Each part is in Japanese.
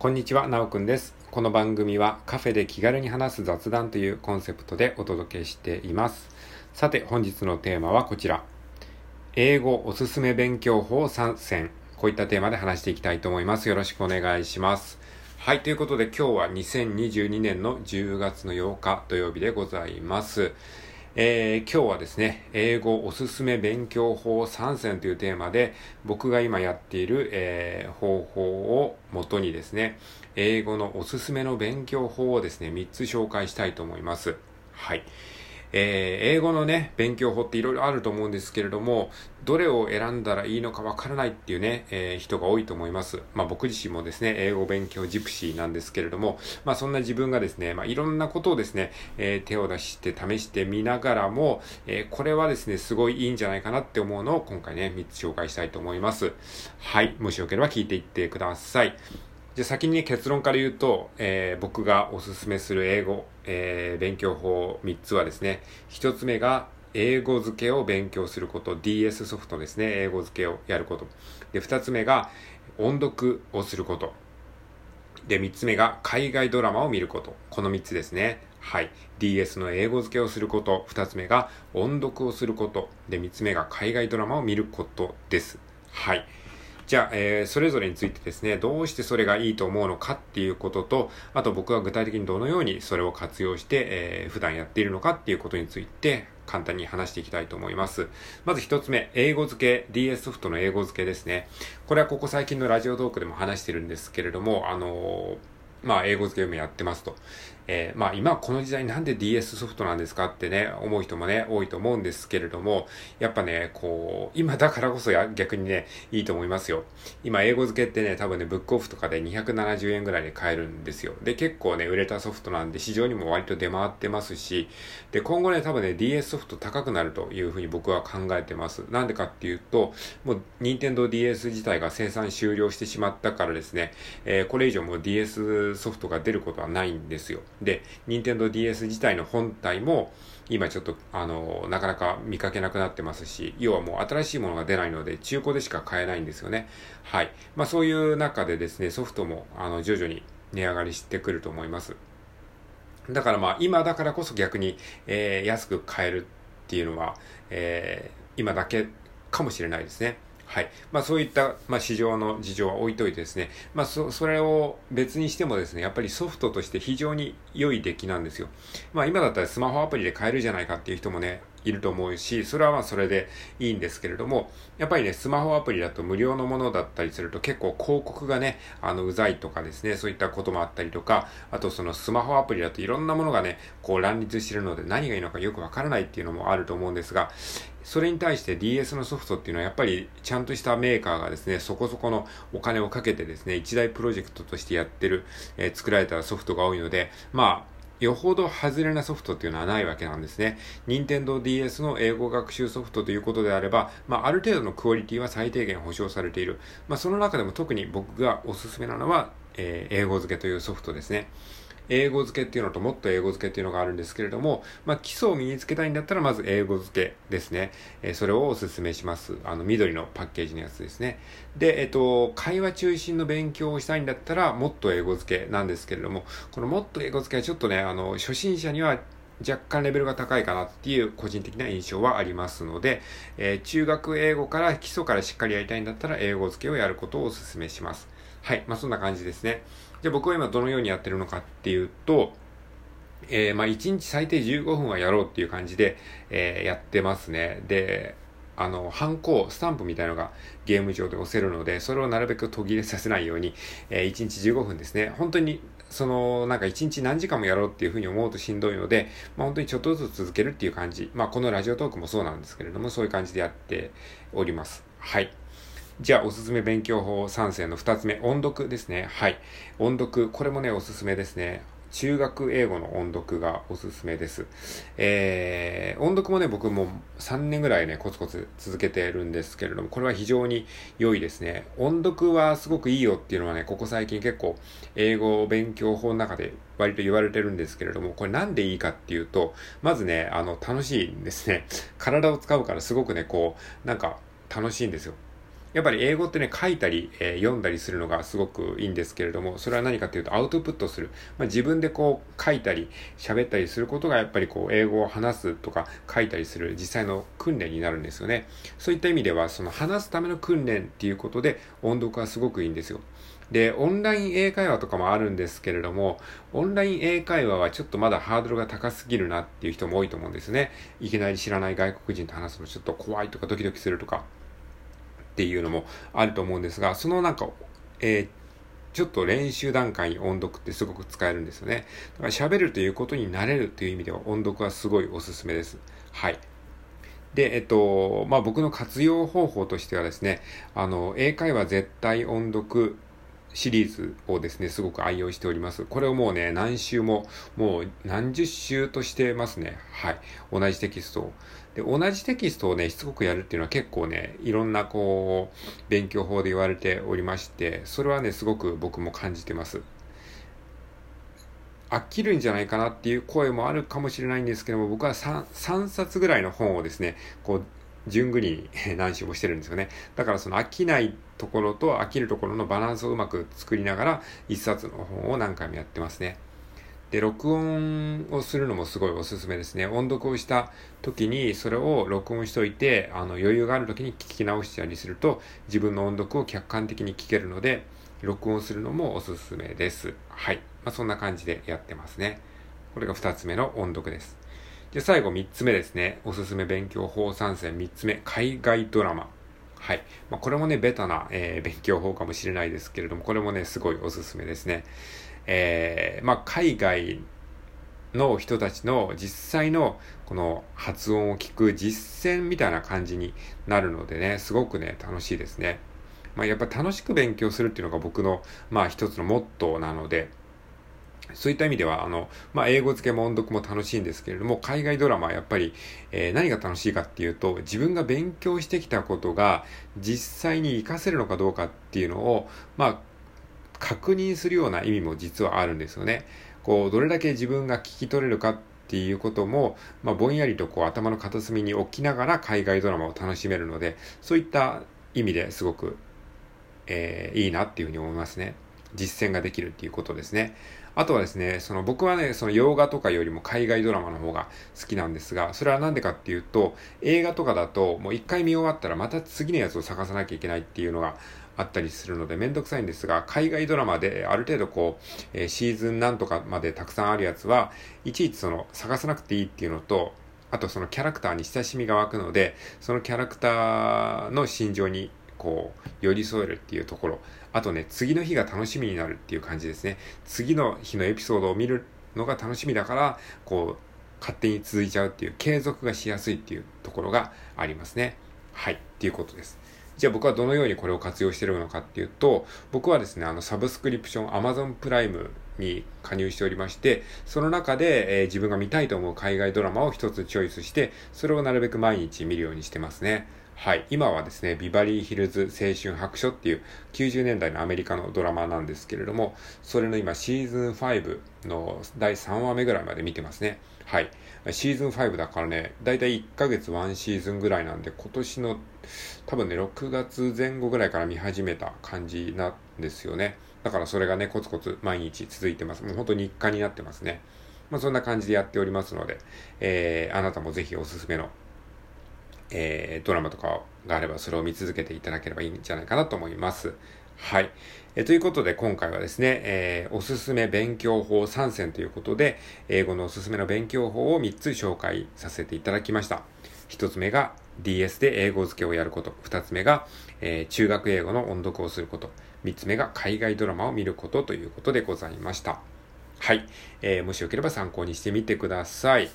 こんにちは、なおくんです。この番組はカフェで気軽に話す雑談というコンセプトでお届けしています。さて、本日のテーマはこちら。英語おすすめ勉強法3選。こういったテーマで話していきたいと思います。よろしくお願いします。はい、ということで今日は2022年の10月の8日土曜日でございます。えー今日はですね、英語おすすめ勉強法3選というテーマで、僕が今やっている、えー方法をもとにですね、英語のおすすめの勉強法をですね、3つ紹介したいと思います。はい。えー英語のね、勉強法っていろいろあると思うんですけれども、どれを選んだらいいのかわからないっていうね、えー人が多いと思います。まあ僕自身もですね、英語勉強ジプシーなんですけれども、まあそんな自分がですね、まあいろんなことをですね、えー手を出して試してみながらも、えこれはですね、すごいいいんじゃないかなって思うのを今回ね、3つ紹介したいと思います。はい。もしよければ聞いていってください。じゃ先に、結論から言うと、えー僕がおすすめする英語、えー勉強法3つはですね、1つ目が英語付けを勉強すること、DS ソフトですね、英語付けをやること。で、2つ目が音読をすること。で、3つ目が海外ドラマを見ること。この3つですね。はい。DS の英語付けをすること。2つ目が音読をすること。で、3つ目が海外ドラマを見ることです。はい。じゃあ、えーそれぞれについてですね、どうしてそれがいいと思うのかっていうことと、あと僕は具体的にどのようにそれを活用して、えー普段やっているのかっていうことについて、簡単に話していきたいと思います。まず一つ目、英語付け、DS ソフトの英語付けですね。これはここ最近のラジオトークでも話してるんですけれども、あのーまあ、英語付けもやってますと。えーまあ、今この時代なんで DS ソフトなんですかってね、思う人もね、多いと思うんですけれども、やっぱね、こう、今だからこそや逆にね、いいと思いますよ。今、英語付けってね、多分ね、ブックオフとかで270円ぐらいで買えるんですよ。で、結構ね、売れたソフトなんで、市場にも割と出回ってますし、で、今後ね、多分ね、DS ソフト高くなるというふうに僕は考えてます。なんでかっていうと、もう、任天堂 DS 自体が生産終了してしまったからですね、えーこれ以上もう DS ソフトが出ることはないんですよ。で、任天堂 DS 自体の本体も、今ちょっと、あの、なかなか見かけなくなってますし、要はもう新しいものが出ないので、中古でしか買えないんですよね。はい。まあそういう中でですね、ソフトも、あの、徐々に値上がりしてくると思います。だからまあ今だからこそ逆に、えー安く買えるっていうのは、えー今だけかもしれないですね。はい。まあそういった、まあ市場の事情は置いといてですね、まあそ、それを別にしてもですね、やっぱりソフトとして非常に良い出来なんですよ。まあ今だったらスマホアプリで買えるじゃないかっていう人もね、いると思うし、それはまあそれでいいんですけれども、やっぱりね、スマホアプリだと無料のものだったりすると結構広告がね、あの、うざいとかですね、そういったこともあったりとか、あとそのスマホアプリだといろんなものがね、こう乱立してるので何がいいのかよくわからないっていうのもあると思うんですが、それに対して DS のソフトっていうのはやっぱりちゃんとしたメーカーがですね、そこそこのお金をかけてですね、一大プロジェクトとしてやってる、えー作られたソフトが多いので、まあ、よほど外れなソフトっていうのはないわけなんですね。任天堂 DS の英語学習ソフトということであれば、まあ、ある程度のクオリティは最低限保証されている。まあ、その中でも特に僕がおすすめなのは、えー英語付けというソフトですね。英語付けっていうのともっと英語付けっていうのがあるんですけれども、まあ、基礎を身につけたいんだったらまず英語付けですね。えーそれをお勧めします。あの、緑のパッケージのやつですね。で、えっと、会話中心の勉強をしたいんだったらもっと英語付けなんですけれども、このもっと英語付けはちょっとね、あの、初心者には若干レベルが高いかなっていう個人的な印象はありますので、えー中学英語から基礎からしっかりやりたいんだったら英語付けをやることをお勧めします。はい。まあ、そんな感じですね。じゃあ僕は今どのようにやってるのかっていうと、えー、まあ、1日最低15分はやろうっていう感じで、えーやってますね。で、あの、ハンコ、スタンプみたいのがゲーム上で押せるので、それをなるべく途切れさせないように、えー1日15分ですね。本当に、その、なんか1日何時間もやろうっていうふうに思うとしんどいので、まあ本当にちょっとずつ続けるっていう感じ。まあこのラジオトークもそうなんですけれども、そういう感じでやっております。はい。じゃあ、おすすめ勉強法3選の2つ目、音読ですね。はい。音読、これもね、おすすめですね。中学英語の音読がおすすめです。えー、音読もね、僕も3年ぐらいね、コツコツ続けてるんですけれども、これは非常に良いですね。音読はすごくいいよっていうのはね、ここ最近結構、英語勉強法の中で割と言われてるんですけれども、これなんでいいかっていうと、まずね、あの、楽しいんですね。体を使うからすごくね、こう、なんか、楽しいんですよ。やっぱり英語ってね、書いたり、えー、読んだりするのがすごくいいんですけれども、それは何かというとアウトプットする。まあ、自分でこう書いたり、喋ったりすることがやっぱりこう英語を話すとか書いたりする実際の訓練になるんですよね。そういった意味では、その話すための訓練っていうことで音読はすごくいいんですよ。で、オンライン英会話とかもあるんですけれども、オンライン英会話はちょっとまだハードルが高すぎるなっていう人も多いと思うんですね。いきなり知らない外国人と話すのちょっと怖いとかドキドキするとかっていうのもあると思うんですが、そのなんか、えーちょっと練習段階に音読ってすごく使えるんですよね。だから喋るということになれるという意味では音読はすごいおすすめです。はい。で、えっと、まあ、僕の活用方法としてはですね、あの、英会話絶対音読シリーズをですね、すごく愛用しております。これをもうね、何週も、もう何十週としてますね。はい。同じテキストを。で、同じテキストをね、しつこくやるっていうのは結構ね、いろんなこう、勉強法で言われておりまして、それはね、すごく僕も感じてます。飽きるんじゃないかなっていう声もあるかもしれないんですけども、僕は 3, 3冊ぐらいの本をですね、こう、順繰りに何週もしてるんですよね。だからその飽きないところと飽きるところのバランスをうまく作りながら一冊の本を何回もやってますね。で、録音をするのもすごいおすすめですね。音読をした時にそれを録音しといて、あの余裕がある時に聞き直したりすると自分の音読を客観的に聞けるので、録音するのもおすすめです。はい。まあ、そんな感じでやってますね。これが二つ目の音読です。で、最後3つ目ですね。おすすめ勉強法参戦3つ目。海外ドラマ。はい。まあ、これもね、ベタな、えー、勉強法かもしれないですけれども、これもね、すごいおすすめですね。えー、まあ、海外の人たちの実際のこの発音を聞く実践みたいな感じになるのでね、すごくね、楽しいですね。まあ、やっぱ楽しく勉強するっていうのが僕の、まあ一つのモットーなので、そういった意味では、あの、まあ、英語付けも音読も楽しいんですけれども、海外ドラマはやっぱり、えー、何が楽しいかっていうと、自分が勉強してきたことが実際に活かせるのかどうかっていうのを、まあ、確認するような意味も実はあるんですよね。こう、どれだけ自分が聞き取れるかっていうことも、まあ、ぼんやりとこう頭の片隅に置きながら海外ドラマを楽しめるので、そういった意味ですごく、えー、いいなっていうふうに思いますね。実践ができるっていうことですね。あとはですね、その僕はね、その洋画とかよりも海外ドラマの方が好きなんですが、それはなんでかっていうと、映画とかだともう一回見終わったらまた次のやつを探さなきゃいけないっていうのがあったりするのでめんどくさいんですが、海外ドラマである程度こう、えー、シーズンなんとかまでたくさんあるやつは、いちいちその探さなくていいっていうのと、あとそのキャラクターに親しみが湧くので、そのキャラクターの心情にこう、寄り添えるっていうところ。あとね、次の日が楽しみになるっていう感じですね。次の日のエピソードを見るのが楽しみだから、こう、勝手に続いちゃうっていう、継続がしやすいっていうところがありますね。はい。っていうことです。じゃあ僕はどのようにこれを活用してるのかっていうと、僕はですね、あの、サブスクリプション、Amazon プライムに加入しておりまして、その中で、えー、自分が見たいと思う海外ドラマを一つチョイスして、それをなるべく毎日見るようにしてますね。はい。今はですね、ビバリーヒルズ青春白書っていう90年代のアメリカのドラマなんですけれども、それの今シーズン5の第3話目ぐらいまで見てますね。はい。シーズン5だからね、だいたい1ヶ月1シーズンぐらいなんで、今年の多分ね、6月前後ぐらいから見始めた感じなんですよね。だからそれがね、コツコツ毎日続いてます。もう本当に日課になってますね。まあそんな感じでやっておりますので、えー、あなたもぜひおすすめのえー、ドラマとかがあればそれを見続けていただければいいんじゃないかなと思います。はい。えということで今回はですね、えー、おすすめ勉強法3選ということで、英語のおすすめの勉強法を3つ紹介させていただきました。1つ目が DS で英語付けをやること。2つ目が、えー、中学英語の音読をすること。3つ目が海外ドラマを見ることということでございました。はい。えー、もしよければ参考にしてみてください。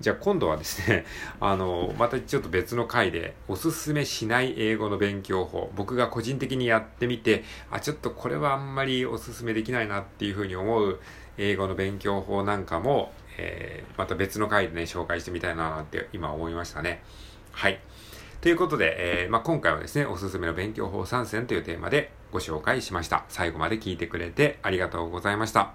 じゃあ今度はですね、あの、またちょっと別の回で、おすすめしない英語の勉強法、僕が個人的にやってみて、あ、ちょっとこれはあんまりおすすめできないなっていうふうに思う英語の勉強法なんかも、えー、また別の回でね、紹介してみたいなって今思いましたね。はい。ということで、えー、まあ、今回はですね、おすすめの勉強法参戦というテーマでご紹介しました。最後まで聞いてくれてありがとうございました。